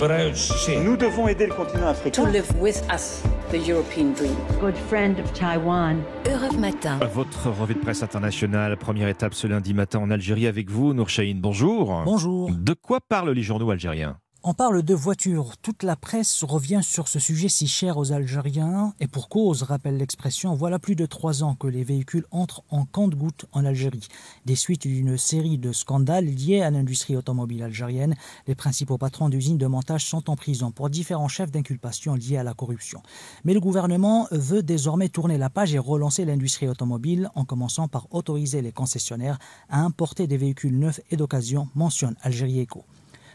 Nous devons aider le continent africain. To live with us, the European dream. Good friend of Taiwan. Europe Matin. Votre revue de presse internationale, première étape ce lundi matin en Algérie avec vous, Nour Chahine, bonjour. Bonjour. De quoi parlent les journaux algériens? On parle de voitures. Toute la presse revient sur ce sujet si cher aux Algériens et pour cause, rappelle l'expression. Voilà plus de trois ans que les véhicules entrent en compte-gouttes en Algérie. Des suites d'une série de scandales liés à l'industrie automobile algérienne, les principaux patrons d'usines de montage sont en prison pour différents chefs d'inculpation liés à la corruption. Mais le gouvernement veut désormais tourner la page et relancer l'industrie automobile en commençant par autoriser les concessionnaires à importer des véhicules neufs et d'occasion, mentionne Algérie Eco.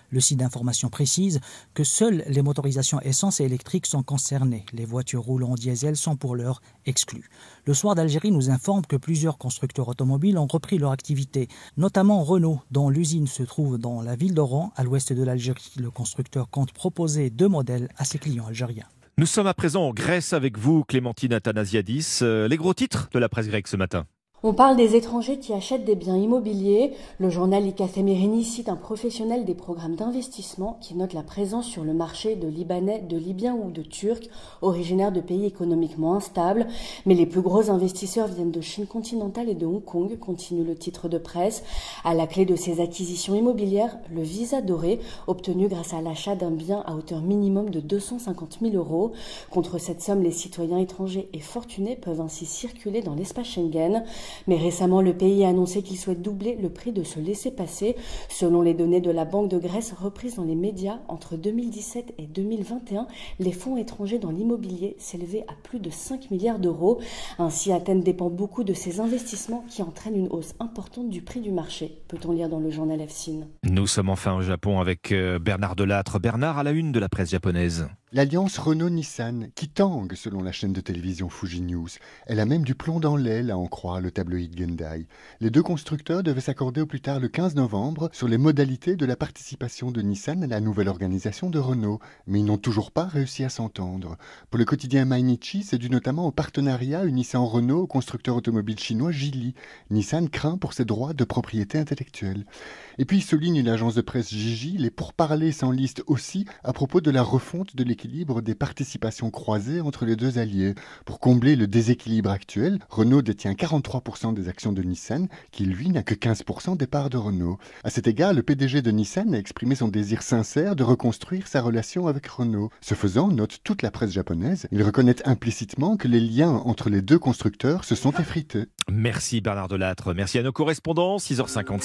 Le site d'information précise que seules les motorisations essence et électriques sont concernées. Les voitures roulant en diesel sont pour l'heure exclues. Le soir d'Algérie nous informe que plusieurs constructeurs automobiles ont repris leur activité, notamment Renault, dont l'usine se trouve dans la ville d'Oran, à l'ouest de l'Algérie. Le constructeur compte proposer deux modèles à ses clients algériens. Nous sommes à présent en Grèce avec vous, Clémentine Athanasiadis. Euh, les gros titres de la presse grecque ce matin. On parle des étrangers qui achètent des biens immobiliers. Le journal Ika cite un professionnel des programmes d'investissement qui note la présence sur le marché de Libanais, de Libyens ou de Turcs originaires de pays économiquement instables. Mais les plus gros investisseurs viennent de Chine continentale et de Hong Kong, continue le titre de presse. À la clé de ces acquisitions immobilières, le visa doré, obtenu grâce à l'achat d'un bien à hauteur minimum de 250 000 euros. Contre cette somme, les citoyens étrangers et fortunés peuvent ainsi circuler dans l'espace Schengen. Mais récemment, le pays a annoncé qu'il souhaite doubler le prix de ce laisser-passer. Selon les données de la Banque de Grèce reprises dans les médias, entre 2017 et 2021, les fonds étrangers dans l'immobilier s'élevaient à plus de 5 milliards d'euros. Ainsi, Athènes dépend beaucoup de ces investissements qui entraînent une hausse importante du prix du marché, peut-on lire dans le journal EFSIN. Nous sommes enfin au Japon avec euh, Bernard Delattre. Bernard à la une de la presse japonaise. L'alliance Renault-Nissan, qui tangue selon la chaîne de télévision Fuji News. Elle a même du plomb dans l'aile, à en croire le tabloïd Gendai. Les deux constructeurs devaient s'accorder au plus tard le 15 novembre sur les modalités de la participation de Nissan à la nouvelle organisation de Renault, mais ils n'ont toujours pas réussi à s'entendre. Pour le quotidien Mainichi, c'est dû notamment au partenariat unissant Renault au constructeur automobile chinois Geely. Nissan craint pour ses droits de propriété intellectuelle. Et puis, souligne l'agence de presse Gigi, les pourparlers s'enlistent aussi à propos de la refonte de l'équipe des participations croisées entre les deux alliés. Pour combler le déséquilibre actuel, Renault détient 43% des actions de Nissan, qui lui n'a que 15% des parts de Renault. À cet égard, le PDG de Nissan a exprimé son désir sincère de reconstruire sa relation avec Renault. Ce faisant, note toute la presse japonaise, il reconnaît implicitement que les liens entre les deux constructeurs se sont effrités. Merci Bernard Delattre, merci à nos correspondants, 6h56.